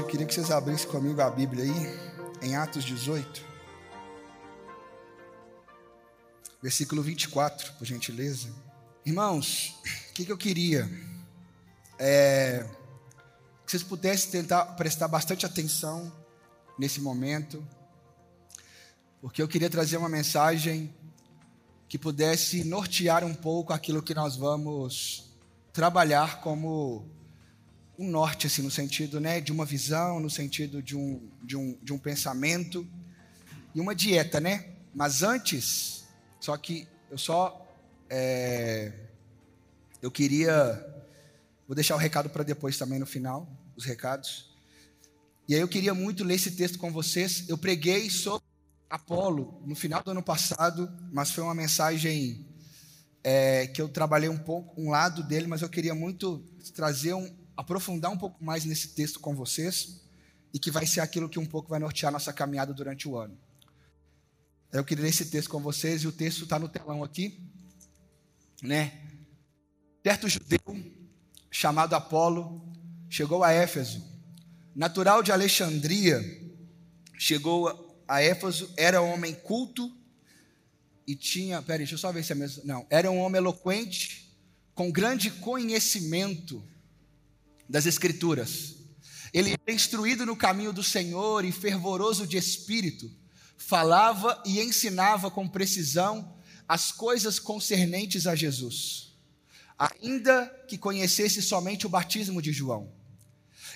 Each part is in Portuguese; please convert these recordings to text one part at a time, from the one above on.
eu queria que vocês abrissem comigo a Bíblia aí, em Atos 18, versículo 24, por gentileza. Irmãos, o que, que eu queria? É, que vocês pudessem tentar prestar bastante atenção nesse momento, porque eu queria trazer uma mensagem que pudesse nortear um pouco aquilo que nós vamos trabalhar como um norte, assim, no sentido né, de uma visão, no sentido de um, de, um, de um pensamento e uma dieta, né? Mas antes, só que eu só. É, eu queria. Vou deixar o recado para depois também no final, os recados. E aí eu queria muito ler esse texto com vocês. Eu preguei sobre Apolo no final do ano passado, mas foi uma mensagem é, que eu trabalhei um pouco, um lado dele, mas eu queria muito trazer um, aprofundar um pouco mais nesse texto com vocês e que vai ser aquilo que um pouco vai nortear nossa caminhada durante o ano. Eu queria ler esse texto com vocês e o texto está no telão aqui, né? Certo judeu chamado Apolo chegou a Éfeso, natural de Alexandria, chegou a Éfeso, era um homem culto e tinha, peraí, deixa eu só ver se é mesmo, não, era um homem eloquente, com grande conhecimento das Escrituras. Ele era instruído no caminho do Senhor e fervoroso de espírito, falava e ensinava com precisão as coisas concernentes a Jesus, ainda que conhecesse somente o batismo de João.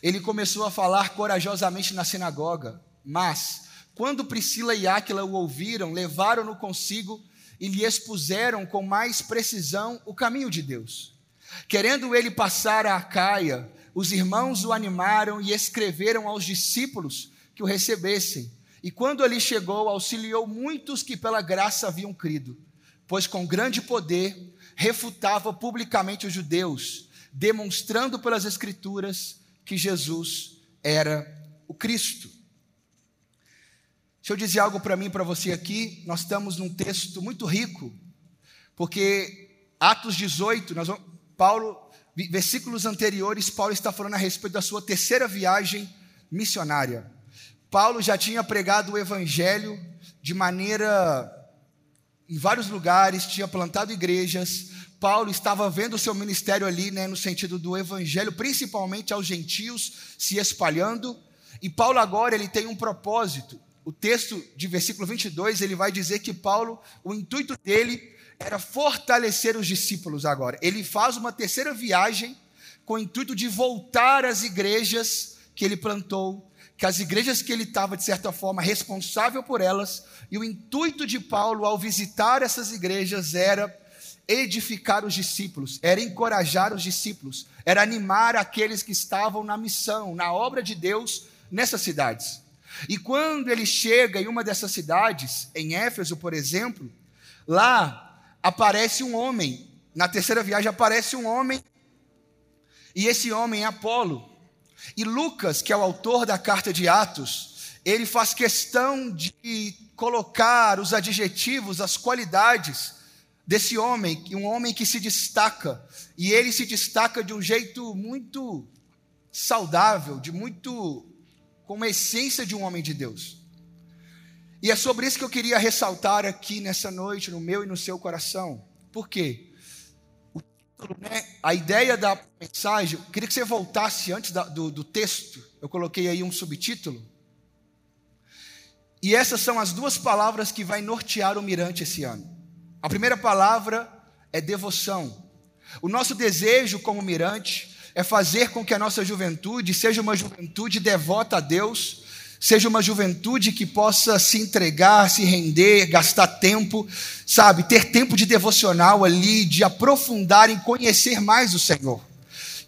Ele começou a falar corajosamente na sinagoga, mas, quando Priscila e Áquila o ouviram, levaram-no consigo e lhe expuseram com mais precisão o caminho de Deus. Querendo ele passar a Acaia, os irmãos o animaram e escreveram aos discípulos que o recebessem. E quando ali chegou, auxiliou muitos que pela graça haviam crido, pois com grande poder refutava publicamente os judeus, demonstrando pelas Escrituras que Jesus era o Cristo. Deixa eu dizer algo para mim e para você aqui. Nós estamos num texto muito rico, porque Atos 18, nós vamos, Paulo versículos anteriores, Paulo está falando a respeito da sua terceira viagem missionária. Paulo já tinha pregado o evangelho de maneira em vários lugares, tinha plantado igrejas. Paulo estava vendo o seu ministério ali, né, no sentido do evangelho, principalmente aos gentios, se espalhando. E Paulo agora ele tem um propósito. O texto de versículo 22, ele vai dizer que Paulo, o intuito dele era fortalecer os discípulos agora. Ele faz uma terceira viagem com o intuito de voltar às igrejas que ele plantou, que as igrejas que ele estava, de certa forma, responsável por elas, e o intuito de Paulo ao visitar essas igrejas era edificar os discípulos, era encorajar os discípulos, era animar aqueles que estavam na missão, na obra de Deus nessas cidades. E quando ele chega em uma dessas cidades, em Éfeso, por exemplo, lá aparece um homem. Na terceira viagem aparece um homem. E esse homem é Apolo. E Lucas, que é o autor da carta de Atos, ele faz questão de colocar os adjetivos, as qualidades desse homem, um homem que se destaca. E ele se destaca de um jeito muito saudável, de muito com uma essência de um homem de Deus. E é sobre isso que eu queria ressaltar aqui nessa noite, no meu e no seu coração. Por quê? O né, a ideia da mensagem, eu queria que você voltasse antes da, do, do texto, eu coloquei aí um subtítulo. E essas são as duas palavras que vai nortear o Mirante esse ano. A primeira palavra é devoção. O nosso desejo como Mirante é fazer com que a nossa juventude seja uma juventude devota a Deus, seja uma juventude que possa se entregar, se render, gastar tempo, sabe, ter tempo de devocional ali, de aprofundar em conhecer mais o Senhor.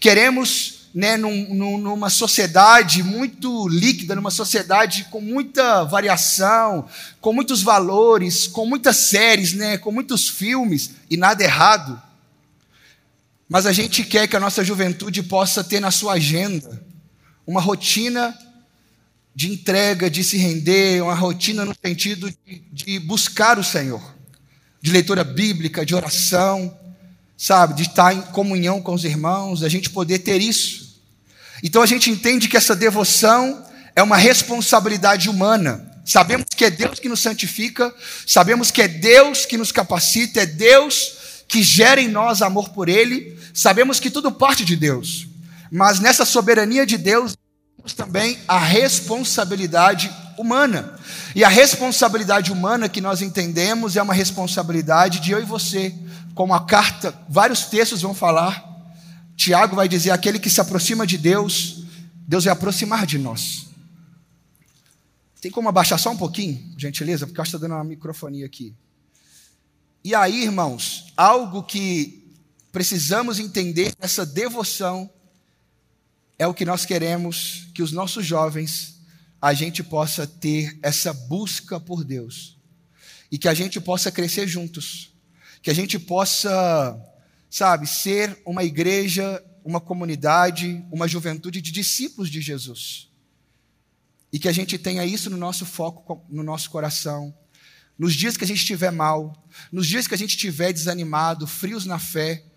Queremos, né, num, numa sociedade muito líquida, numa sociedade com muita variação, com muitos valores, com muitas séries, né, com muitos filmes, e nada errado. Mas a gente quer que a nossa juventude possa ter na sua agenda uma rotina de entrega, de se render, uma rotina no sentido de, de buscar o Senhor, de leitura bíblica, de oração, sabe, de estar em comunhão com os irmãos, a gente poder ter isso. Então a gente entende que essa devoção é uma responsabilidade humana. Sabemos que é Deus que nos santifica, sabemos que é Deus que nos capacita, é Deus que gera em nós amor por Ele, sabemos que tudo parte de Deus. Mas nessa soberania de Deus, temos também a responsabilidade humana. E a responsabilidade humana que nós entendemos é uma responsabilidade de eu e você. Como a carta, vários textos vão falar. Tiago vai dizer: aquele que se aproxima de Deus, Deus vai aproximar de nós. Tem como abaixar só um pouquinho, gentileza? Porque eu acho que está dando uma microfonia aqui. E aí, irmãos, algo que precisamos entender nessa devoção é o que nós queremos que os nossos jovens a gente possa ter essa busca por Deus e que a gente possa crescer juntos, que a gente possa, sabe, ser uma igreja, uma comunidade, uma juventude de discípulos de Jesus. E que a gente tenha isso no nosso foco, no nosso coração. Nos dias que a gente estiver mal, nos dias que a gente estiver desanimado, frios na fé,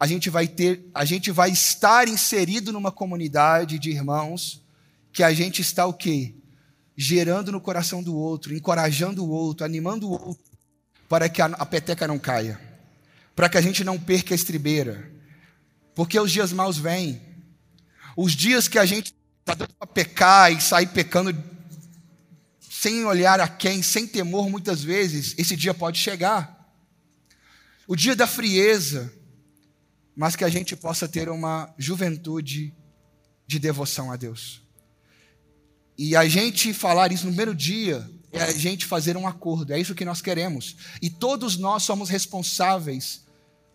a gente vai ter, a gente vai estar inserido numa comunidade de irmãos que a gente está o quê? Gerando no coração do outro, encorajando o outro, animando o outro, para que a, a peteca não caia, para que a gente não perca a estribeira, porque os dias maus vêm, os dias que a gente está dando para pecar e sair pecando sem olhar a quem, sem temor, muitas vezes, esse dia pode chegar. O dia da frieza, mas que a gente possa ter uma juventude de devoção a Deus. E a gente falar isso no primeiro dia é a gente fazer um acordo, é isso que nós queremos. E todos nós somos responsáveis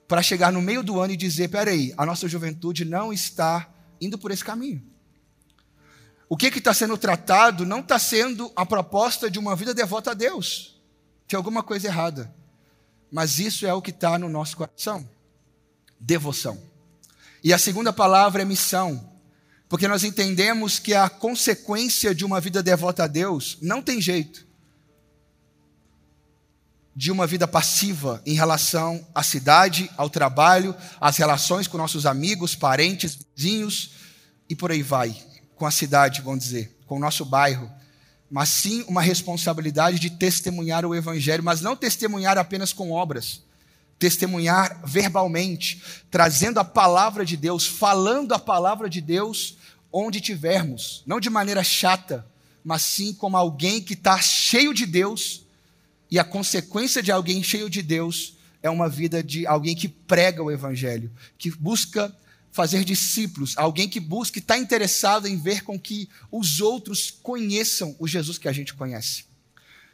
para chegar no meio do ano e dizer: peraí, a nossa juventude não está indo por esse caminho. O que está sendo tratado não está sendo a proposta de uma vida devota a Deus. Tem alguma coisa errada. Mas isso é o que está no nosso coração devoção. E a segunda palavra é missão, porque nós entendemos que a consequência de uma vida devota a Deus não tem jeito de uma vida passiva em relação à cidade, ao trabalho, às relações com nossos amigos, parentes, vizinhos e por aí vai, com a cidade, vamos dizer, com o nosso bairro, mas sim uma responsabilidade de testemunhar o evangelho, mas não testemunhar apenas com obras testemunhar verbalmente, trazendo a palavra de Deus, falando a palavra de Deus onde tivermos, não de maneira chata, mas sim como alguém que está cheio de Deus, e a consequência de alguém cheio de Deus é uma vida de alguém que prega o Evangelho, que busca fazer discípulos, alguém que busca está interessado em ver com que os outros conheçam o Jesus que a gente conhece.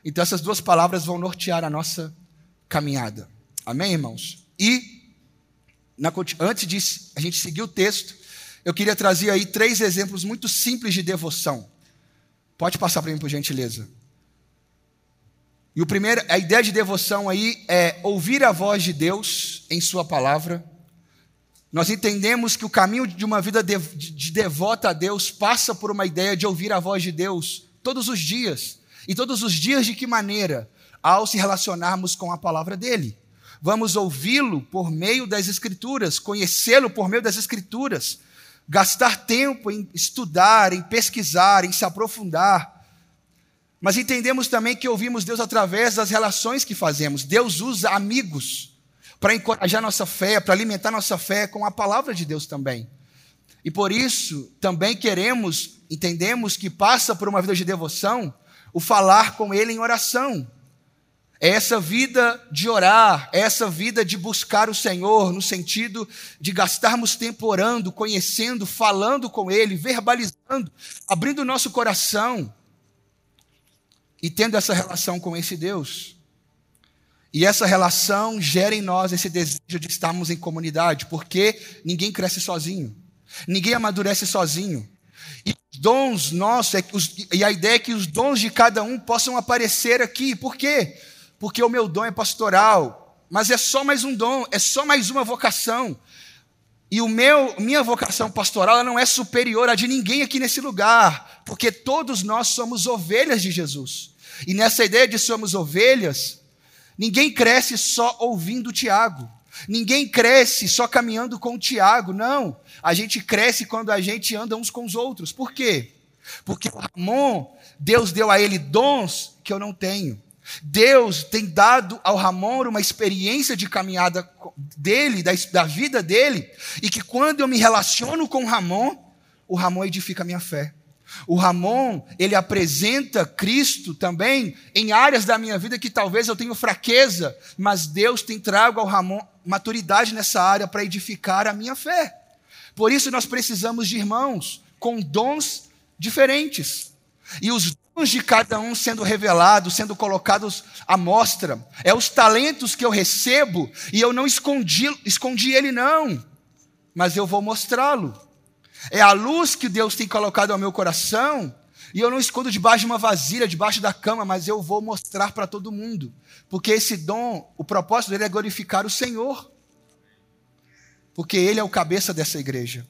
Então, essas duas palavras vão nortear a nossa caminhada. Amém, irmãos? E, na, antes de a gente seguir o texto, eu queria trazer aí três exemplos muito simples de devoção. Pode passar para mim, por gentileza. E o primeiro, a ideia de devoção aí é ouvir a voz de Deus em Sua palavra. Nós entendemos que o caminho de uma vida de, de devota a Deus passa por uma ideia de ouvir a voz de Deus todos os dias. E todos os dias de que maneira? Ao se relacionarmos com a palavra dele. Vamos ouvi-lo por meio das Escrituras, conhecê-lo por meio das Escrituras, gastar tempo em estudar, em pesquisar, em se aprofundar. Mas entendemos também que ouvimos Deus através das relações que fazemos. Deus usa amigos para encorajar nossa fé, para alimentar nossa fé com a palavra de Deus também. E por isso também queremos, entendemos que passa por uma vida de devoção, o falar com Ele em oração. É essa vida de orar, é essa vida de buscar o Senhor, no sentido de gastarmos tempo orando, conhecendo, falando com Ele, verbalizando, abrindo o nosso coração e tendo essa relação com esse Deus. E essa relação gera em nós esse desejo de estarmos em comunidade, porque ninguém cresce sozinho, ninguém amadurece sozinho. E os dons nossos, é e a ideia é que os dons de cada um possam aparecer aqui. Por quê? Porque o meu dom é pastoral, mas é só mais um dom, é só mais uma vocação. E o meu, minha vocação pastoral não é superior a de ninguém aqui nesse lugar, porque todos nós somos ovelhas de Jesus. E nessa ideia de somos ovelhas, ninguém cresce só ouvindo Tiago. Ninguém cresce só caminhando com o Tiago, não. A gente cresce quando a gente anda uns com os outros. Por quê? Porque o Ramon, Deus deu a ele dons que eu não tenho. Deus tem dado ao Ramon uma experiência de caminhada dele, da, da vida dele, e que quando eu me relaciono com o Ramon, o Ramon edifica a minha fé. O Ramon, ele apresenta Cristo também em áreas da minha vida que talvez eu tenha fraqueza, mas Deus tem trago ao Ramon maturidade nessa área para edificar a minha fé. Por isso nós precisamos de irmãos com dons diferentes. E os dons de cada um sendo revelados, sendo colocados à mostra. É os talentos que eu recebo e eu não escondi, escondi ele não, mas eu vou mostrá-lo. É a luz que Deus tem colocado ao meu coração, e eu não escondo debaixo de uma vasilha, debaixo da cama, mas eu vou mostrar para todo mundo. Porque esse dom, o propósito dele é glorificar o Senhor. Porque ele é o cabeça dessa igreja.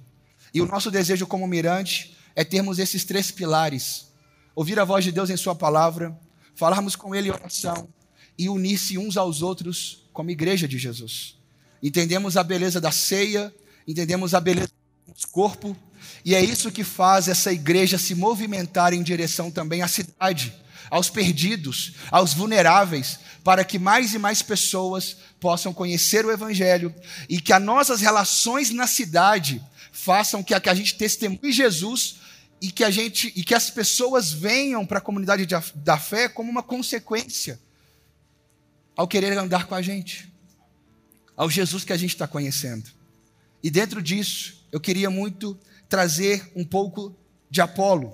E o nosso desejo como mirante é termos esses três pilares: ouvir a voz de Deus em Sua palavra, falarmos com Ele em oração e unir-se uns aos outros como igreja de Jesus. Entendemos a beleza da ceia, entendemos a beleza corpo, e é isso que faz essa igreja se movimentar em direção também à cidade, aos perdidos, aos vulneráveis, para que mais e mais pessoas possam conhecer o Evangelho e que as nossas relações na cidade façam que a, que a gente testemunhe Jesus e que, a gente, e que as pessoas venham para a comunidade de, da fé como uma consequência ao querer andar com a gente, ao Jesus que a gente está conhecendo. E dentro disso, eu queria muito trazer um pouco de Apolo.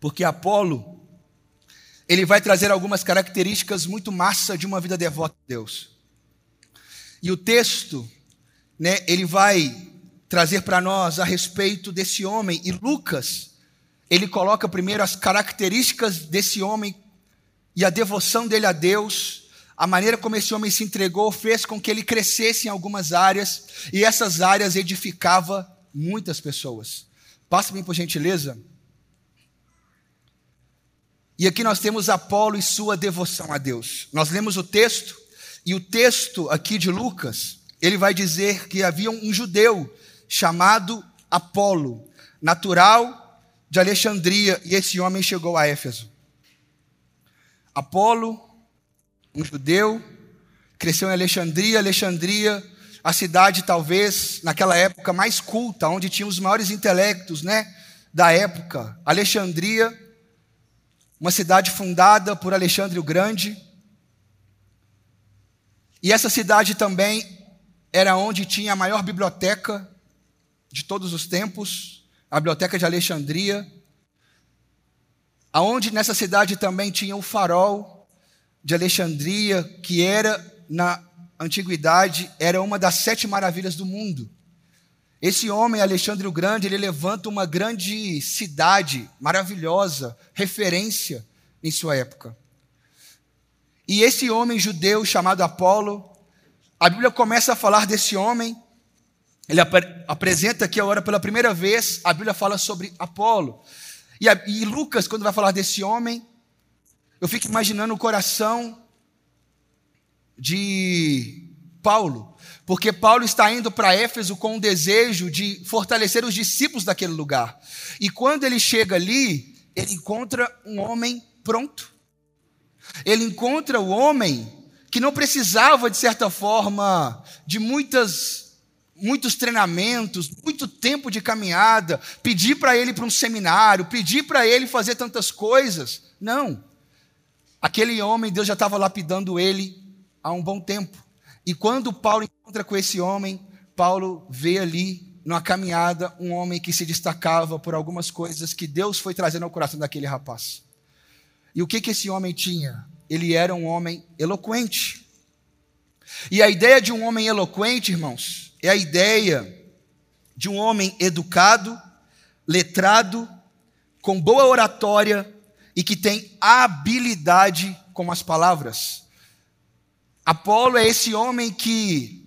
Porque Apolo, ele vai trazer algumas características muito massa de uma vida devota a Deus. E o texto, né, ele vai trazer para nós a respeito desse homem. E Lucas, ele coloca primeiro as características desse homem e a devoção dele a Deus a maneira como esse homem se entregou fez com que ele crescesse em algumas áreas e essas áreas edificava muitas pessoas. Passa bem por gentileza. E aqui nós temos Apolo e sua devoção a Deus. Nós lemos o texto e o texto aqui de Lucas, ele vai dizer que havia um judeu chamado Apolo, natural de Alexandria, e esse homem chegou a Éfeso. Apolo um judeu, cresceu em Alexandria. Alexandria, a cidade talvez naquela época mais culta, onde tinha os maiores intelectos, né, da época. Alexandria, uma cidade fundada por Alexandre o Grande. E essa cidade também era onde tinha a maior biblioteca de todos os tempos, a biblioteca de Alexandria. Aonde nessa cidade também tinha o farol de Alexandria, que era na antiguidade era uma das sete maravilhas do mundo. Esse homem, Alexandre o Grande, ele levanta uma grande cidade maravilhosa, referência em sua época. E esse homem judeu chamado Apolo, a Bíblia começa a falar desse homem, ele ap apresenta aqui agora pela primeira vez, a Bíblia fala sobre Apolo. E, a, e Lucas, quando vai falar desse homem, eu fico imaginando o coração de Paulo, porque Paulo está indo para Éfeso com o desejo de fortalecer os discípulos daquele lugar. E quando ele chega ali, ele encontra um homem pronto. Ele encontra o homem que não precisava, de certa forma, de muitas muitos treinamentos, muito tempo de caminhada, pedir para ele para um seminário, pedir para ele fazer tantas coisas. Não. Aquele homem, Deus já estava lapidando ele há um bom tempo. E quando Paulo encontra com esse homem, Paulo vê ali, numa caminhada, um homem que se destacava por algumas coisas que Deus foi trazendo ao coração daquele rapaz. E o que, que esse homem tinha? Ele era um homem eloquente. E a ideia de um homem eloquente, irmãos, é a ideia de um homem educado, letrado, com boa oratória e que tem habilidade com as palavras. Apolo é esse homem que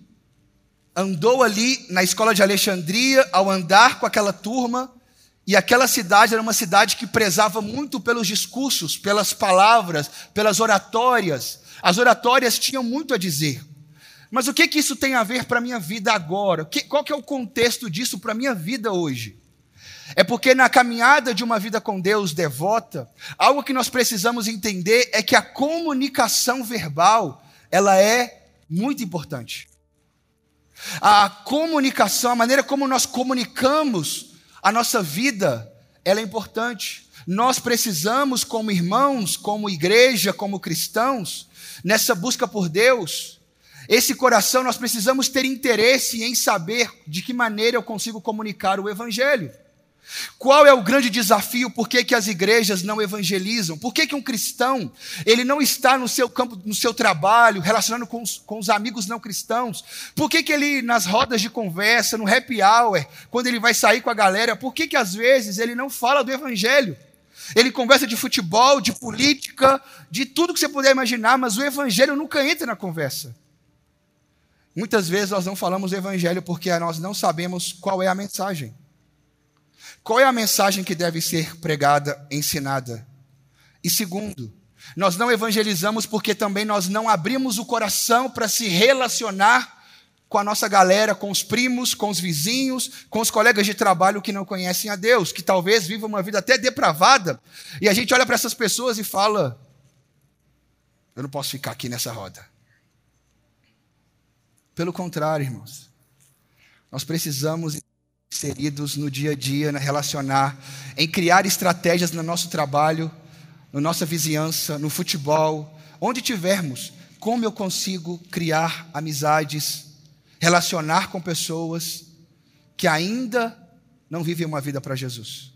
andou ali na escola de Alexandria, ao andar com aquela turma, E aquela cidade era uma cidade que prezava muito pelos discursos, pelas palavras, pelas oratórias. As oratórias tinham muito a dizer. Mas o que que isso tem a ver para a minha vida agora? qual que é o contexto disso para a minha vida hoje? É porque na caminhada de uma vida com Deus devota, algo que nós precisamos entender é que a comunicação verbal, ela é muito importante. A comunicação, a maneira como nós comunicamos a nossa vida, ela é importante. Nós precisamos, como irmãos, como igreja, como cristãos, nessa busca por Deus, esse coração nós precisamos ter interesse em saber de que maneira eu consigo comunicar o Evangelho. Qual é o grande desafio? Por que, que as igrejas não evangelizam? Por que, que um cristão ele não está no seu campo, no seu trabalho, relacionando com os, com os amigos não cristãos? Por que, que ele, nas rodas de conversa, no happy hour, quando ele vai sair com a galera, por que, que às vezes ele não fala do evangelho? Ele conversa de futebol, de política, de tudo que você puder imaginar, mas o evangelho nunca entra na conversa. Muitas vezes nós não falamos do evangelho porque nós não sabemos qual é a mensagem. Qual é a mensagem que deve ser pregada, ensinada? E segundo, nós não evangelizamos porque também nós não abrimos o coração para se relacionar com a nossa galera, com os primos, com os vizinhos, com os colegas de trabalho que não conhecem a Deus, que talvez vivam uma vida até depravada, e a gente olha para essas pessoas e fala: eu não posso ficar aqui nessa roda. Pelo contrário, irmãos, nós precisamos inseridos no dia a dia, na relacionar, em criar estratégias no nosso trabalho, na nossa vizinhança, no futebol, onde tivermos, como eu consigo criar amizades, relacionar com pessoas que ainda não vivem uma vida para Jesus.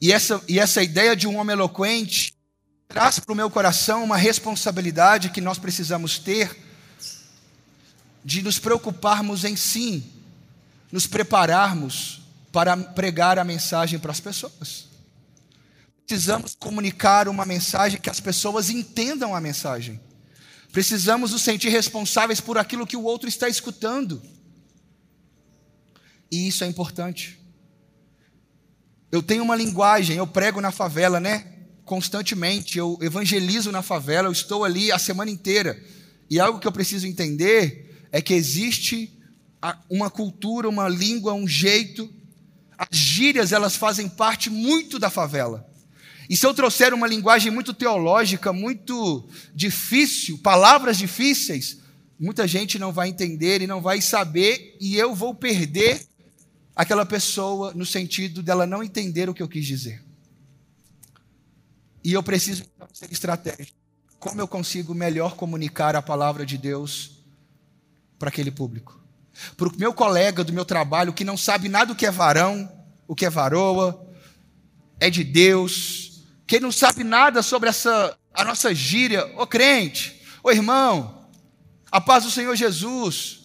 E essa, e essa ideia de um homem eloquente traz para o meu coração uma responsabilidade que nós precisamos ter de nos preocuparmos em sim nos prepararmos para pregar a mensagem para as pessoas. Precisamos comunicar uma mensagem que as pessoas entendam a mensagem. Precisamos nos sentir responsáveis por aquilo que o outro está escutando. E isso é importante. Eu tenho uma linguagem, eu prego na favela, né? Constantemente, eu evangelizo na favela, eu estou ali a semana inteira. E algo que eu preciso entender é que existe uma cultura, uma língua, um jeito. As gírias, elas fazem parte muito da favela. E se eu trouxer uma linguagem muito teológica, muito difícil, palavras difíceis, muita gente não vai entender e não vai saber, e eu vou perder aquela pessoa no sentido dela não entender o que eu quis dizer. E eu preciso ser estratégico. Como eu consigo melhor comunicar a palavra de Deus para aquele público? para o meu colega do meu trabalho que não sabe nada do que é varão, o que é varoa, é de Deus, que não sabe nada sobre essa a nossa gíria, ô crente, ô irmão, a paz do Senhor Jesus.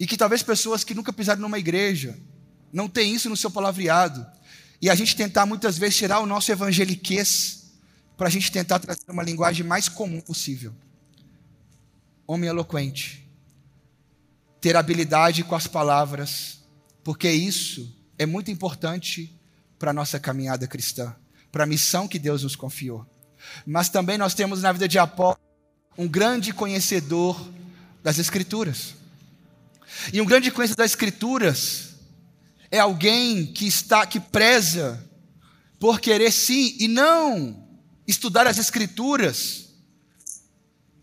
E que talvez pessoas que nunca pisaram numa igreja não tem isso no seu palavreado. E a gente tentar muitas vezes tirar o nosso evangeliquez para a gente tentar trazer uma linguagem mais comum possível homem eloquente, ter habilidade com as palavras, porque isso é muito importante para a nossa caminhada cristã, para a missão que Deus nos confiou. Mas também nós temos na vida de Apolo um grande conhecedor das Escrituras. E um grande conhecedor das Escrituras é alguém que está que preza por querer sim e não estudar as Escrituras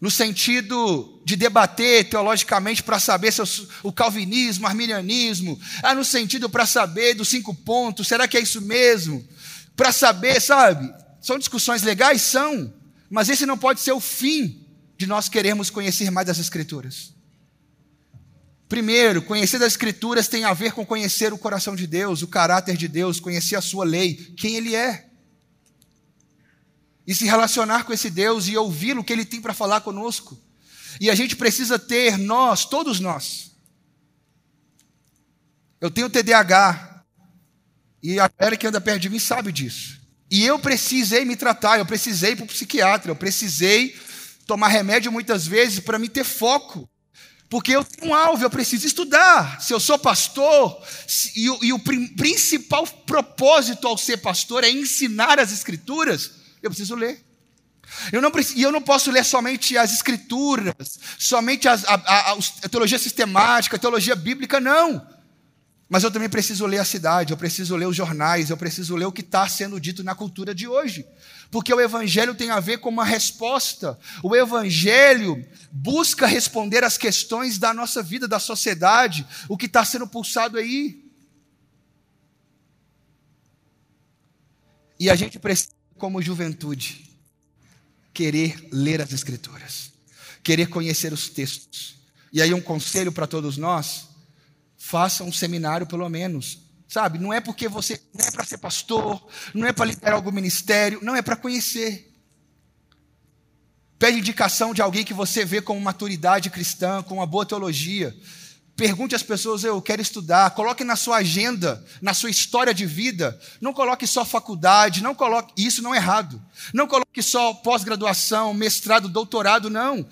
no sentido de debater teologicamente para saber se o calvinismo, arminianismo, ah, no sentido para saber dos cinco pontos, será que é isso mesmo? Para saber, sabe? São discussões legais? São, mas esse não pode ser o fim de nós queremos conhecer mais das Escrituras. Primeiro, conhecer das Escrituras tem a ver com conhecer o coração de Deus, o caráter de Deus, conhecer a sua lei, quem Ele é e se relacionar com esse Deus e ouvir o que Ele tem para falar conosco. E a gente precisa ter, nós, todos nós. Eu tenho TDAH, e a galera que anda perto de mim sabe disso. E eu precisei me tratar, eu precisei ir para o psiquiatra, eu precisei tomar remédio muitas vezes para me ter foco. Porque eu tenho um alvo, eu preciso estudar. Se eu sou pastor, e, e, o principal propósito ao ser pastor é ensinar as escrituras, eu preciso ler. Eu não, eu não posso ler somente as escrituras, somente as, a, a, a teologia sistemática, a teologia bíblica, não. Mas eu também preciso ler a cidade, eu preciso ler os jornais, eu preciso ler o que está sendo dito na cultura de hoje. Porque o Evangelho tem a ver com uma resposta. O Evangelho busca responder às questões da nossa vida, da sociedade, o que está sendo pulsado aí. E a gente precisa, como juventude, querer ler as Escrituras, querer conhecer os textos. E aí, um conselho para todos nós faça um seminário pelo menos. Sabe? Não é porque você não é para ser pastor, não é para liderar algum ministério, não é para conhecer. Pede indicação de alguém que você vê com maturidade cristã, com uma boa teologia. Pergunte às pessoas, eu quero estudar. Coloque na sua agenda, na sua história de vida. Não coloque só faculdade, não coloque. Isso não é errado. Não coloque só pós-graduação, mestrado, doutorado, não.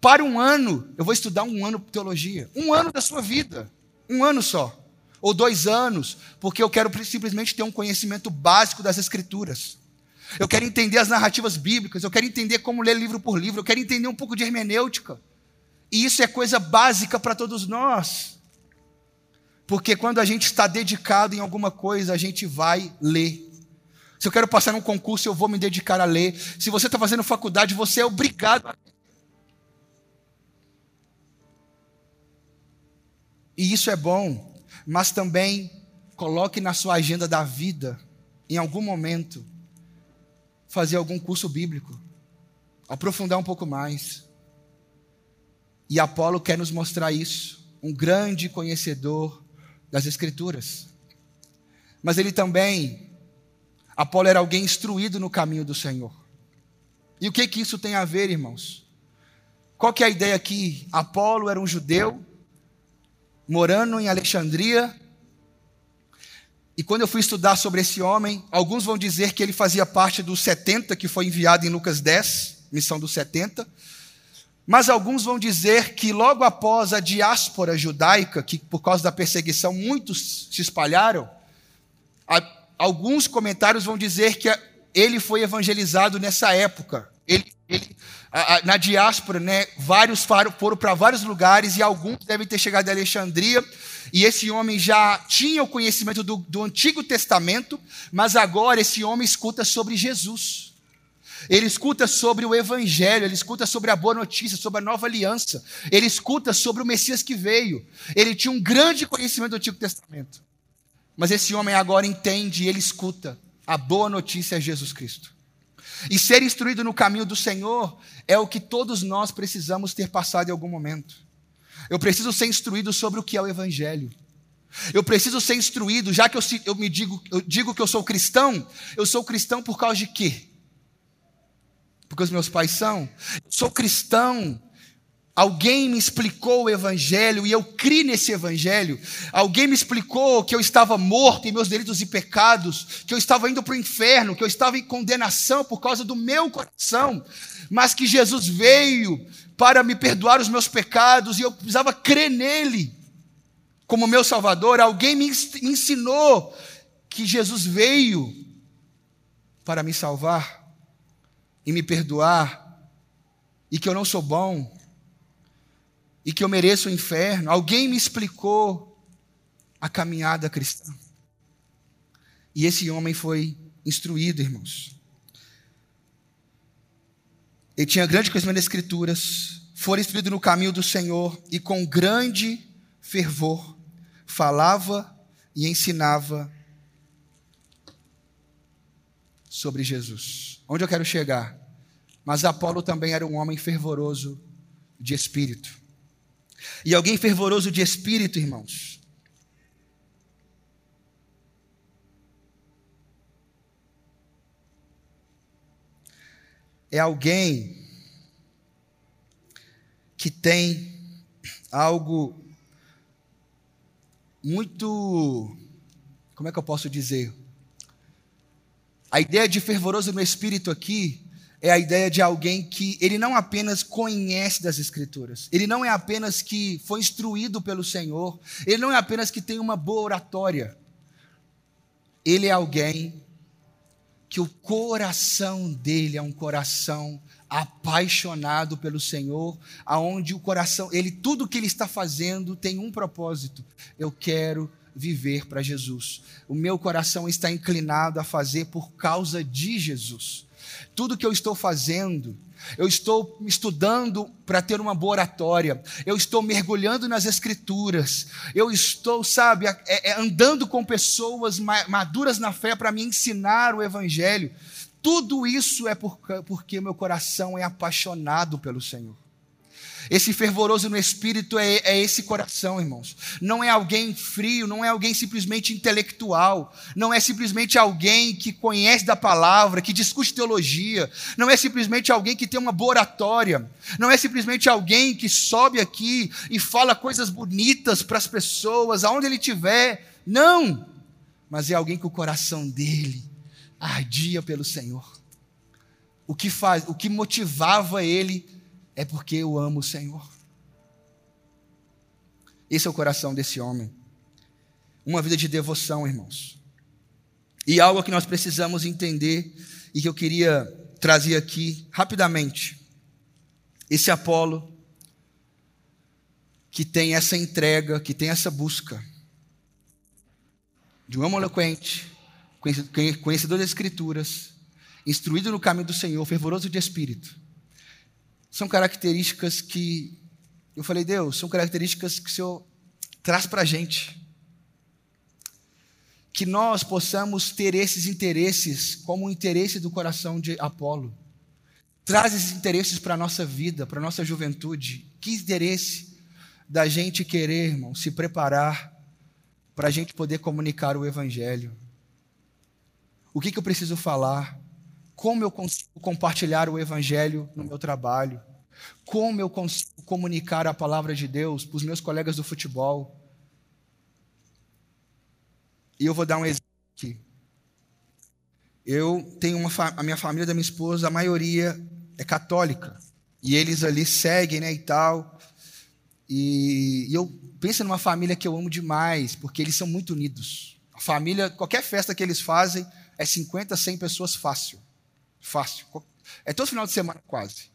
Para um ano, eu vou estudar um ano teologia. Um ano da sua vida. Um ano só. Ou dois anos, porque eu quero simplesmente ter um conhecimento básico das Escrituras. Eu quero entender as narrativas bíblicas, eu quero entender como ler livro por livro, eu quero entender um pouco de hermenêutica. E isso é coisa básica para todos nós. Porque quando a gente está dedicado em alguma coisa, a gente vai ler. Se eu quero passar num concurso, eu vou me dedicar a ler. Se você está fazendo faculdade, você é obrigado a. E isso é bom, mas também coloque na sua agenda da vida, em algum momento, fazer algum curso bíblico, aprofundar um pouco mais. E Apolo quer nos mostrar isso, um grande conhecedor das Escrituras. Mas ele também, Apolo era alguém instruído no caminho do Senhor. E o que que isso tem a ver, irmãos? Qual que é a ideia aqui? Apolo era um judeu morando em Alexandria. E quando eu fui estudar sobre esse homem, alguns vão dizer que ele fazia parte dos 70 que foi enviado em Lucas 10, missão dos 70. Mas alguns vão dizer que logo após a diáspora judaica, que por causa da perseguição muitos se espalharam, alguns comentários vão dizer que ele foi evangelizado nessa época. Ele, ele, na diáspora, né, vários foram para vários lugares e alguns devem ter chegado a Alexandria. E esse homem já tinha o conhecimento do, do Antigo Testamento, mas agora esse homem escuta sobre Jesus. Ele escuta sobre o Evangelho, ele escuta sobre a boa notícia, sobre a nova aliança, ele escuta sobre o Messias que veio. Ele tinha um grande conhecimento do Antigo Testamento. Mas esse homem agora entende e ele escuta a boa notícia é Jesus Cristo. E ser instruído no caminho do Senhor é o que todos nós precisamos ter passado em algum momento. Eu preciso ser instruído sobre o que é o Evangelho. Eu preciso ser instruído, já que eu, eu me digo, eu digo que eu sou cristão, eu sou cristão por causa de quê? Porque os meus pais são. Sou cristão Alguém me explicou o Evangelho e eu criei nesse Evangelho. Alguém me explicou que eu estava morto em meus delitos e pecados, que eu estava indo para o inferno, que eu estava em condenação por causa do meu coração, mas que Jesus veio para me perdoar os meus pecados e eu precisava crer nele como meu Salvador. Alguém me ensinou que Jesus veio para me salvar e me perdoar e que eu não sou bom e que eu mereço o inferno. Alguém me explicou a caminhada cristã. E esse homem foi instruído, irmãos. Ele tinha grande conhecimento das Escrituras, foi instruído no caminho do Senhor e com grande fervor falava e ensinava sobre Jesus. Onde eu quero chegar? Mas Apolo também era um homem fervoroso de espírito. E alguém fervoroso de espírito, irmãos. É alguém que tem algo muito. Como é que eu posso dizer? A ideia de fervoroso no espírito aqui é a ideia de alguém que ele não apenas conhece das Escrituras, ele não é apenas que foi instruído pelo Senhor, ele não é apenas que tem uma boa oratória, ele é alguém que o coração dele é um coração apaixonado pelo Senhor, aonde o coração, ele tudo que ele está fazendo tem um propósito. Eu quero viver para Jesus. O meu coração está inclinado a fazer por causa de Jesus. Tudo que eu estou fazendo, eu estou estudando para ter uma boa oratória, eu estou mergulhando nas Escrituras, eu estou, sabe, é, é, andando com pessoas maduras na fé para me ensinar o Evangelho. Tudo isso é porque meu coração é apaixonado pelo Senhor. Esse fervoroso no espírito é, é, esse coração, irmãos. Não é alguém frio, não é alguém simplesmente intelectual, não é simplesmente alguém que conhece da palavra, que discute teologia, não é simplesmente alguém que tem uma boa oratória, não é simplesmente alguém que sobe aqui e fala coisas bonitas para as pessoas, aonde ele estiver. Não! Mas é alguém que o coração dele ardia pelo Senhor. O que faz, o que motivava ele é porque eu amo o Senhor. Esse é o coração desse homem. Uma vida de devoção, irmãos. E algo que nós precisamos entender e que eu queria trazer aqui rapidamente. Esse Apolo, que tem essa entrega, que tem essa busca de um homem eloquente, conhecedor das Escrituras, instruído no caminho do Senhor, fervoroso de espírito são características que eu falei, Deus, são características que o Senhor traz para a gente. Que nós possamos ter esses interesses como o interesse do coração de Apolo. Traz esses interesses para a nossa vida, para a nossa juventude. Que interesse da gente querer, irmão, se preparar para a gente poder comunicar o Evangelho. O que, que eu preciso falar? Como eu consigo compartilhar o Evangelho no meu trabalho? Como eu consigo comunicar a palavra de Deus para os meus colegas do futebol? E eu vou dar um exemplo aqui. Eu tenho uma a minha família da minha esposa, a maioria é católica. E eles ali seguem, né, e tal. E, e eu penso numa família que eu amo demais, porque eles são muito unidos. A família, qualquer festa que eles fazem, é 50, 100 pessoas fácil. Fácil. É todo final de semana, quase.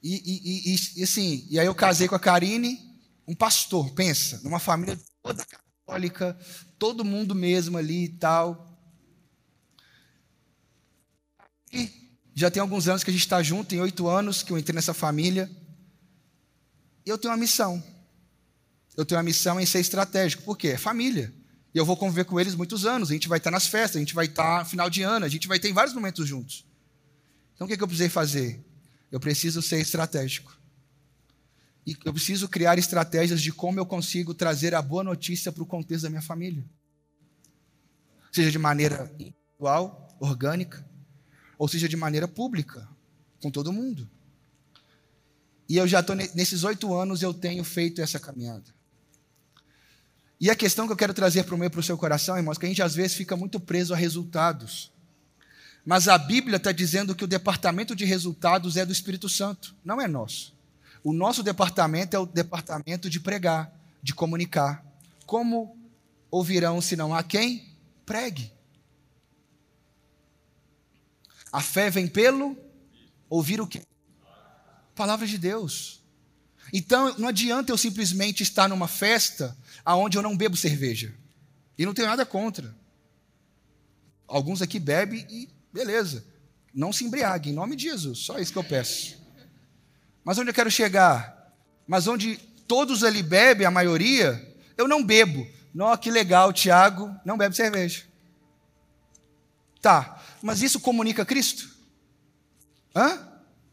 E, e, e, e, assim, e aí eu casei com a Karine, um pastor, pensa, numa família toda católica, todo mundo mesmo ali e tal. E já tem alguns anos que a gente está junto, tem oito anos que eu entrei nessa família. E eu tenho uma missão. Eu tenho uma missão em ser estratégico. Por quê? É família. E eu vou conviver com eles muitos anos. A gente vai estar nas festas, a gente vai estar final de ano, a gente vai ter vários momentos juntos. Então o que, é que eu precisei fazer? Eu preciso ser estratégico. E eu preciso criar estratégias de como eu consigo trazer a boa notícia para o contexto da minha família. Seja de maneira individual, orgânica, ou seja de maneira pública, com todo mundo. E eu já estou nesses oito anos, eu tenho feito essa caminhada. E a questão que eu quero trazer para o meu para o seu coração, irmãos, que a gente às vezes fica muito preso a resultados. Mas a Bíblia está dizendo que o departamento de resultados é do Espírito Santo, não é nosso. O nosso departamento é o departamento de pregar, de comunicar. Como ouvirão se não há quem pregue? A fé vem pelo ouvir o quê? Palavra de Deus. Então, não adianta eu simplesmente estar numa festa aonde eu não bebo cerveja. E não tenho nada contra. Alguns aqui bebem e beleza. Não se embriague, em nome de Jesus. Só isso que eu peço. Mas onde eu quero chegar? Mas onde todos ali bebem, a maioria, eu não bebo. Não, que legal, Tiago não bebe cerveja. Tá, mas isso comunica Cristo? Hã?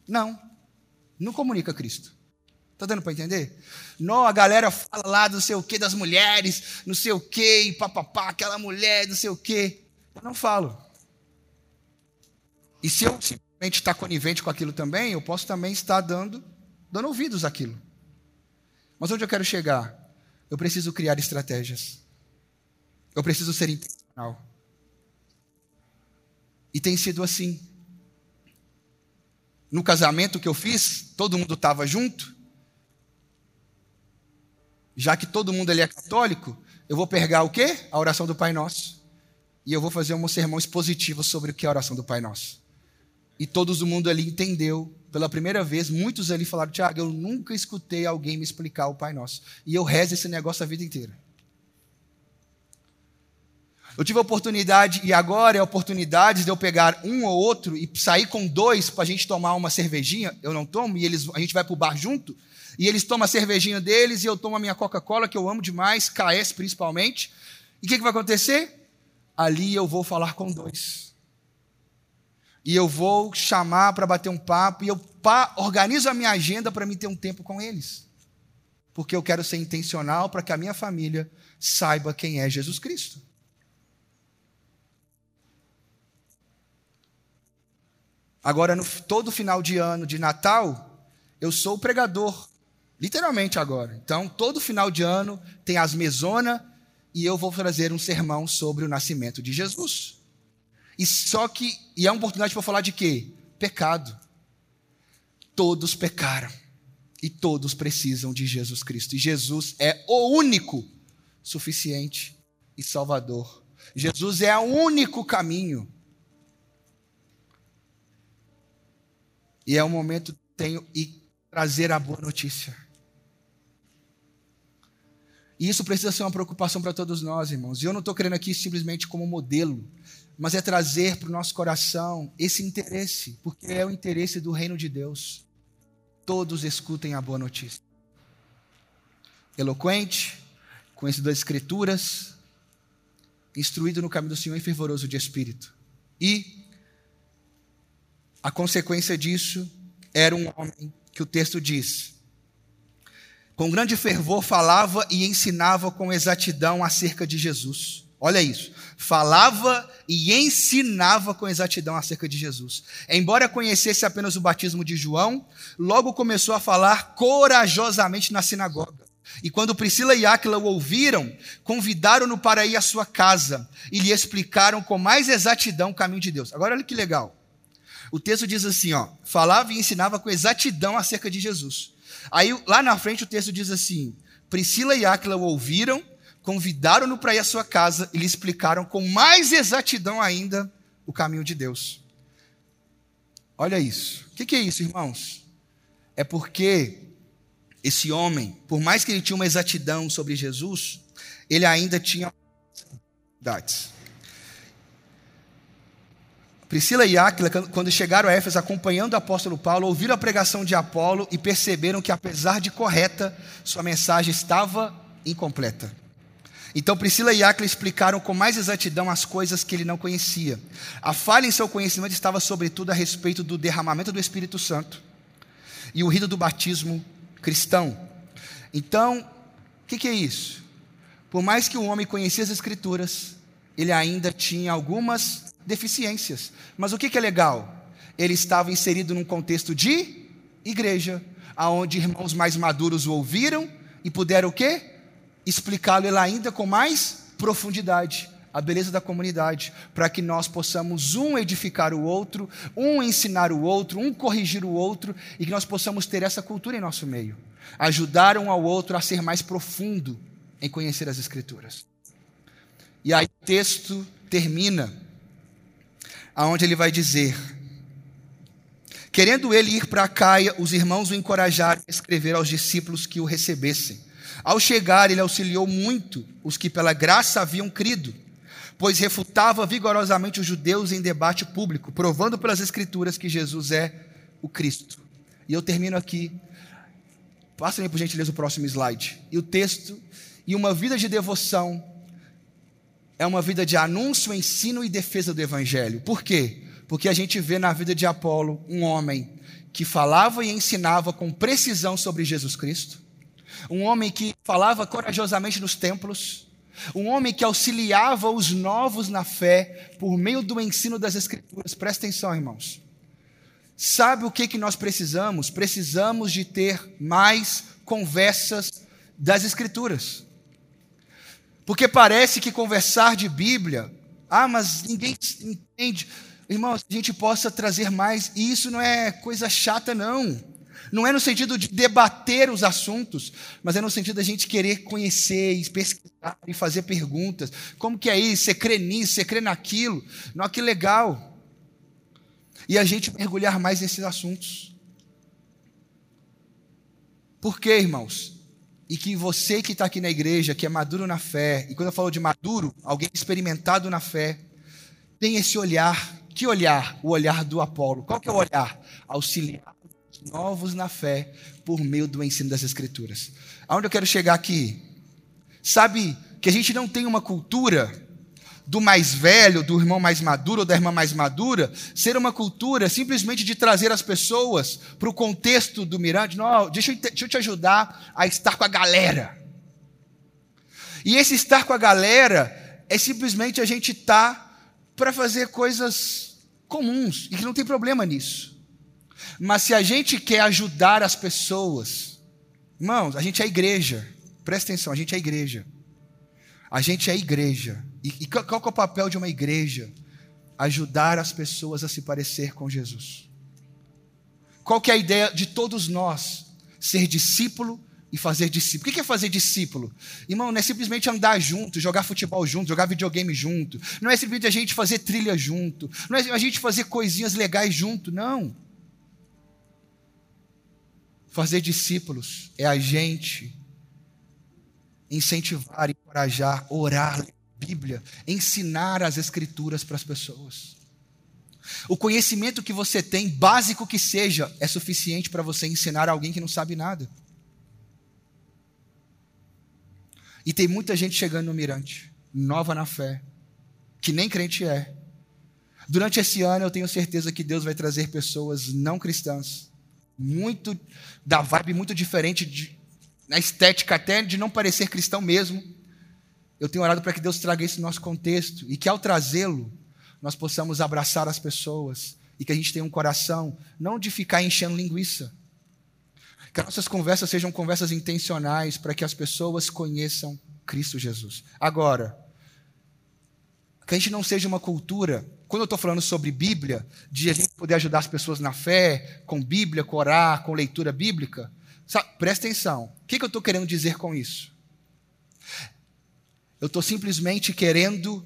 Não. Não comunica Cristo. Tá dando para entender? Não, a galera fala lá do sei o que das mulheres, não sei o que, e papapá, aquela mulher, não sei o que. Eu não falo. E se eu simplesmente estar conivente com aquilo também, eu posso também estar dando, dando ouvidos àquilo. Mas onde eu quero chegar? Eu preciso criar estratégias. Eu preciso ser intencional. E tem sido assim. no casamento que eu fiz, todo mundo estava junto. Já que todo mundo ali é católico, eu vou pegar o quê? A oração do Pai Nosso. E eu vou fazer um sermão expositivo sobre o que é a oração do Pai Nosso. E todo mundo ali entendeu pela primeira vez. Muitos ali falaram: Tiago, eu nunca escutei alguém me explicar o Pai Nosso. E eu rezo esse negócio a vida inteira. Eu tive a oportunidade, e agora é a oportunidade de eu pegar um ou outro e sair com dois para a gente tomar uma cervejinha. Eu não tomo, e eles, a gente vai para o bar junto. E eles tomam a cervejinha deles e eu tomo a minha Coca-Cola, que eu amo demais, KS principalmente. E o que, que vai acontecer? Ali eu vou falar com dois. E eu vou chamar para bater um papo, e eu pa organizo a minha agenda para me ter um tempo com eles. Porque eu quero ser intencional para que a minha família saiba quem é Jesus Cristo. Agora, no todo final de ano de Natal, eu sou o pregador, literalmente agora. Então, todo final de ano tem as mesona e eu vou trazer um sermão sobre o nascimento de Jesus. E só que, e é uma oportunidade para falar de quê? Pecado. Todos pecaram e todos precisam de Jesus Cristo. E Jesus é o único suficiente e salvador. Jesus é o único caminho. E é o momento tenho e trazer a boa notícia. E isso precisa ser uma preocupação para todos nós, irmãos. E eu não estou querendo aqui simplesmente como modelo, mas é trazer para o nosso coração esse interesse, porque é o interesse do reino de Deus. Todos escutem a boa notícia. Eloquente, conhecido das Escrituras, instruído no caminho do Senhor e fervoroso de espírito. E a consequência disso era um homem que o texto diz. Com grande fervor falava e ensinava com exatidão acerca de Jesus. Olha isso. Falava e ensinava com exatidão acerca de Jesus. Embora conhecesse apenas o batismo de João, logo começou a falar corajosamente na sinagoga. E quando Priscila e Áquila o ouviram, convidaram-no para ir à sua casa e lhe explicaram com mais exatidão o caminho de Deus. Agora olha que legal. O texto diz assim, ó, falava e ensinava com exatidão acerca de Jesus. Aí lá na frente o texto diz assim: Priscila e Áquila o ouviram, convidaram-no para ir à sua casa e lhe explicaram com mais exatidão ainda o caminho de Deus. Olha isso. O que, é isso, irmãos? É porque esse homem, por mais que ele tinha uma exatidão sobre Jesus, ele ainda tinha dificuldades. Priscila e Áquila, quando chegaram a Éfeso acompanhando o apóstolo Paulo, ouviram a pregação de Apolo e perceberam que, apesar de correta, sua mensagem estava incompleta. Então Priscila e Áquila explicaram com mais exatidão as coisas que ele não conhecia. A falha em seu conhecimento estava, sobretudo, a respeito do derramamento do Espírito Santo e o rito do batismo cristão. Então, o que, que é isso? Por mais que o homem conhecesse as Escrituras, ele ainda tinha algumas deficiências. Mas o que, que é legal? Ele estava inserido num contexto de igreja, aonde irmãos mais maduros o ouviram e puderam o quê? Explicá-lo ainda com mais profundidade a beleza da comunidade, para que nós possamos um edificar o outro, um ensinar o outro, um corrigir o outro, e que nós possamos ter essa cultura em nosso meio. Ajudar um ao outro a ser mais profundo em conhecer as Escrituras. E aí o texto termina aonde ele vai dizer: Querendo ele ir para Caia, os irmãos o encorajaram a escrever aos discípulos que o recebessem. Ao chegar, ele auxiliou muito os que pela graça haviam crido, pois refutava vigorosamente os judeus em debate público, provando pelas Escrituras que Jesus é o Cristo. E eu termino aqui. Passem aí, por gentileza, o próximo slide. E o texto, e uma vida de devoção é uma vida de anúncio, ensino e defesa do Evangelho. Por quê? Porque a gente vê na vida de Apolo um homem que falava e ensinava com precisão sobre Jesus Cristo, um homem que falava corajosamente nos templos, um homem que auxiliava os novos na fé por meio do ensino das Escrituras. Presta atenção, irmãos. Sabe o que, que nós precisamos? Precisamos de ter mais conversas das Escrituras. Porque parece que conversar de Bíblia, ah, mas ninguém entende. irmãos, a gente possa trazer mais, e isso não é coisa chata, não. Não é no sentido de debater os assuntos, mas é no sentido da gente querer conhecer pesquisar e fazer perguntas. Como que é isso? Você crê nisso? Você crê naquilo? Não, que legal. E a gente mergulhar mais nesses assuntos. Por quê, irmãos? E que você que está aqui na igreja, que é maduro na fé, e quando eu falo de maduro, alguém experimentado na fé, tem esse olhar. Que olhar? O olhar do Apolo. Qual que é o olhar? Auxiliar novos na fé por meio do ensino das Escrituras. Aonde eu quero chegar aqui? Sabe que a gente não tem uma cultura do mais velho, do irmão mais maduro ou da irmã mais madura, ser uma cultura simplesmente de trazer as pessoas para o contexto do mirante. Não, deixa eu, deixa eu te ajudar a estar com a galera. E esse estar com a galera é simplesmente a gente estar tá para fazer coisas comuns e que não tem problema nisso. Mas se a gente quer ajudar as pessoas, irmãos, a gente é igreja. Presta atenção, a gente é igreja. A gente é igreja. E, e qual, qual é o papel de uma igreja? Ajudar as pessoas a se parecer com Jesus. Qual que é a ideia de todos nós? Ser discípulo e fazer discípulo. O que é fazer discípulo? Irmão, não é simplesmente andar junto, jogar futebol junto, jogar videogame junto. Não é simplesmente a gente fazer trilha junto. Não é a gente fazer coisinhas legais junto. Não. Fazer discípulos é a gente incentivar, encorajar, orar, Bíblia, ensinar as Escrituras para as pessoas. O conhecimento que você tem, básico que seja, é suficiente para você ensinar alguém que não sabe nada. E tem muita gente chegando no mirante, nova na fé, que nem crente é. Durante esse ano eu tenho certeza que Deus vai trazer pessoas não cristãs muito da vibe muito diferente de, na estética até de não parecer cristão mesmo. Eu tenho orado para que Deus traga isso no nosso contexto e que ao trazê-lo nós possamos abraçar as pessoas e que a gente tenha um coração não de ficar enchendo linguiça. Que as nossas conversas sejam conversas intencionais para que as pessoas conheçam Cristo Jesus. Agora, que a gente não seja uma cultura quando eu estou falando sobre Bíblia, de a gente poder ajudar as pessoas na fé, com Bíblia, com orar, com leitura bíblica, sabe, presta atenção. O que, que eu estou querendo dizer com isso? Eu estou simplesmente querendo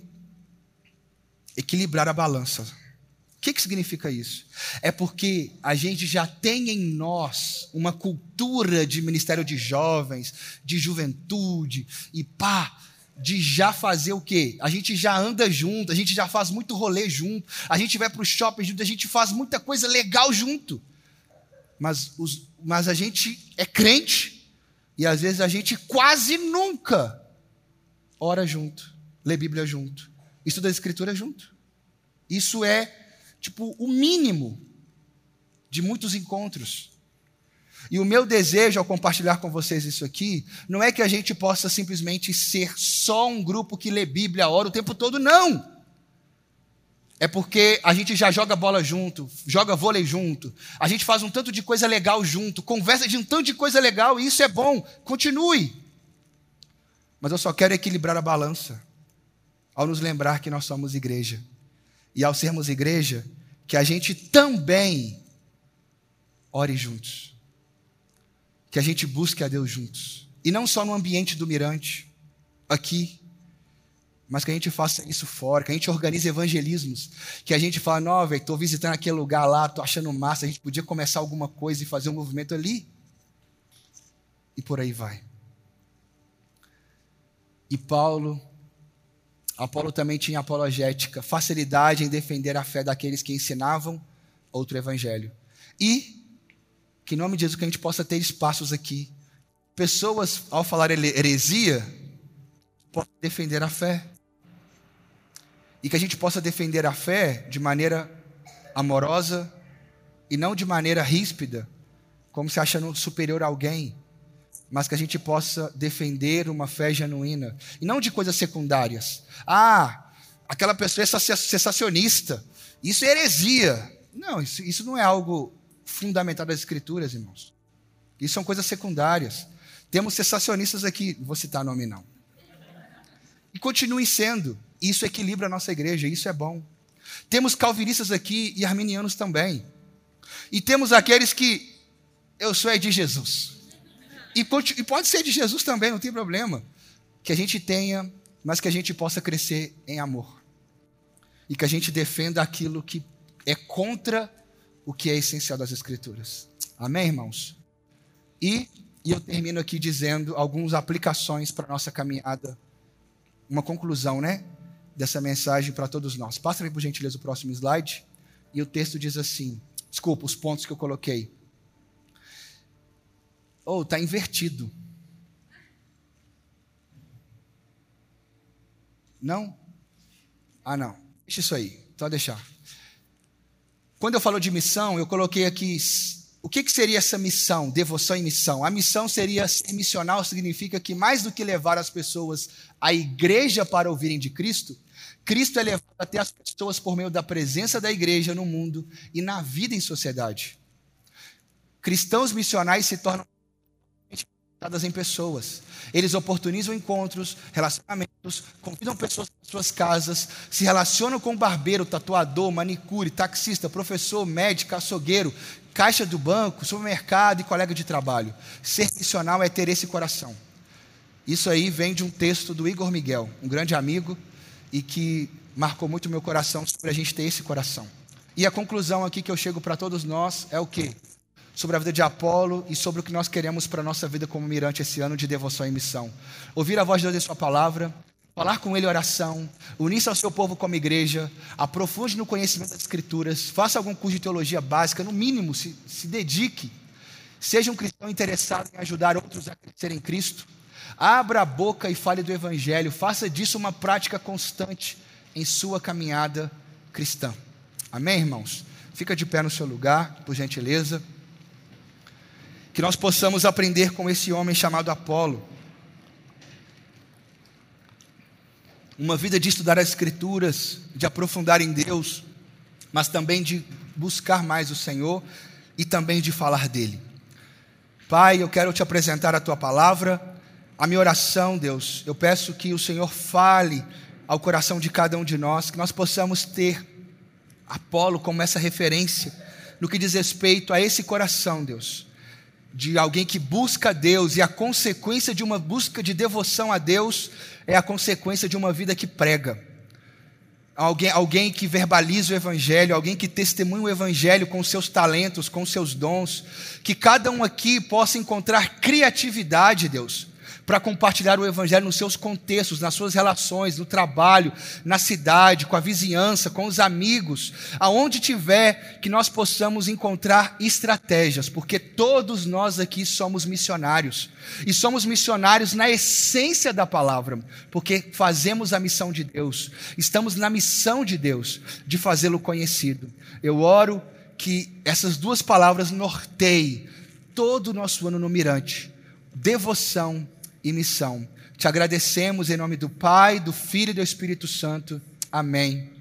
equilibrar a balança. O que, que significa isso? É porque a gente já tem em nós uma cultura de ministério de jovens, de juventude, e pá, de já fazer o quê? A gente já anda junto, a gente já faz muito rolê junto, a gente vai para o shopping junto, a gente faz muita coisa legal junto. Mas, os, mas a gente é crente e às vezes a gente quase nunca ora junto, lê Bíblia junto, estuda a Escritura junto. Isso é, tipo, o mínimo de muitos encontros. E o meu desejo ao compartilhar com vocês isso aqui, não é que a gente possa simplesmente ser só um grupo que lê Bíblia, ora o tempo todo, não. É porque a gente já joga bola junto, joga vôlei junto, a gente faz um tanto de coisa legal junto, conversa de um tanto de coisa legal, e isso é bom, continue. Mas eu só quero equilibrar a balança ao nos lembrar que nós somos igreja. E ao sermos igreja, que a gente também ore juntos que a gente busque a Deus juntos. E não só no ambiente do mirante, aqui, mas que a gente faça isso fora, que a gente organize evangelismos, que a gente fala, não, velho, estou visitando aquele lugar lá, estou achando massa, a gente podia começar alguma coisa e fazer um movimento ali. E por aí vai. E Paulo, Apolo também tinha apologética, facilidade em defender a fé daqueles que ensinavam outro evangelho. E que em nome de Jesus que a gente possa ter espaços aqui. Pessoas, ao falar heresia, possam defender a fé. E que a gente possa defender a fé de maneira amorosa e não de maneira ríspida, como se achando superior a alguém, mas que a gente possa defender uma fé genuína e não de coisas secundárias. Ah, aquela pessoa é sensacionista, isso é heresia. Não, isso, isso não é algo fundamental das Escrituras, irmãos. Isso são coisas secundárias. Temos sensacionistas aqui, vou citar nome não. E continue sendo. Isso equilibra a nossa igreja, isso é bom. Temos calvinistas aqui e arminianos também. E temos aqueles que eu sou é de Jesus. E pode ser de Jesus também, não tem problema. Que a gente tenha, mas que a gente possa crescer em amor. E que a gente defenda aquilo que é contra o que é essencial das Escrituras. Amém, irmãos? E, e eu termino aqui dizendo algumas aplicações para a nossa caminhada. Uma conclusão, né? Dessa mensagem para todos nós. Passa por gentileza, o próximo slide. E o texto diz assim: desculpa, os pontos que eu coloquei. Ou oh, está invertido. Não? Ah, não. Deixa isso aí. Só deixar. Quando eu falo de missão, eu coloquei aqui o que, que, seria essa missão, devoção e missão? A missão seria ser missional, significa que mais do que levar as pessoas à igreja para ouvirem de Cristo, Cristo é levado até as pessoas por meio da presença da igreja no mundo e na vida em sociedade. Cristãos missionais se tornam em pessoas. Eles oportunizam encontros, relacionamentos, convidam pessoas para suas casas, se relacionam com barbeiro, tatuador, manicure, taxista, professor, médico, açougueiro, caixa do banco, supermercado e colega de trabalho. Ser missional é ter esse coração. Isso aí vem de um texto do Igor Miguel, um grande amigo e que marcou muito o meu coração sobre a gente ter esse coração. E a conclusão aqui que eu chego para todos nós é o quê? Sobre a vida de Apolo e sobre o que nós queremos para a nossa vida como mirante esse ano de devoção e missão. Ouvir a voz de Deus em Sua palavra, falar com Ele oração, unir-se ao seu povo como igreja, aprofunde no conhecimento das Escrituras, faça algum curso de teologia básica, no mínimo, se, se dedique. Seja um cristão interessado em ajudar outros a crescer em Cristo. Abra a boca e fale do Evangelho, faça disso uma prática constante em sua caminhada cristã. Amém, irmãos? Fica de pé no seu lugar, por gentileza que nós possamos aprender com esse homem chamado Apolo. Uma vida de estudar as Escrituras, de aprofundar em Deus, mas também de buscar mais o Senhor e também de falar dele. Pai, eu quero te apresentar a tua palavra, a minha oração, Deus. Eu peço que o Senhor fale ao coração de cada um de nós, que nós possamos ter Apolo como essa referência no que diz respeito a esse coração, Deus de alguém que busca Deus, e a consequência de uma busca de devoção a Deus é a consequência de uma vida que prega. Alguém, alguém que verbaliza o Evangelho, alguém que testemunha o Evangelho com seus talentos, com seus dons, que cada um aqui possa encontrar criatividade, Deus, para compartilhar o Evangelho nos seus contextos, nas suas relações, no trabalho, na cidade, com a vizinhança, com os amigos, aonde tiver, que nós possamos encontrar estratégias, porque todos nós aqui somos missionários, e somos missionários na essência da palavra, porque fazemos a missão de Deus, estamos na missão de Deus, de fazê-lo conhecido. Eu oro que essas duas palavras norteiem todo o nosso ano no mirante. Devoção e missão. Te agradecemos em nome do Pai, do Filho e do Espírito Santo. Amém.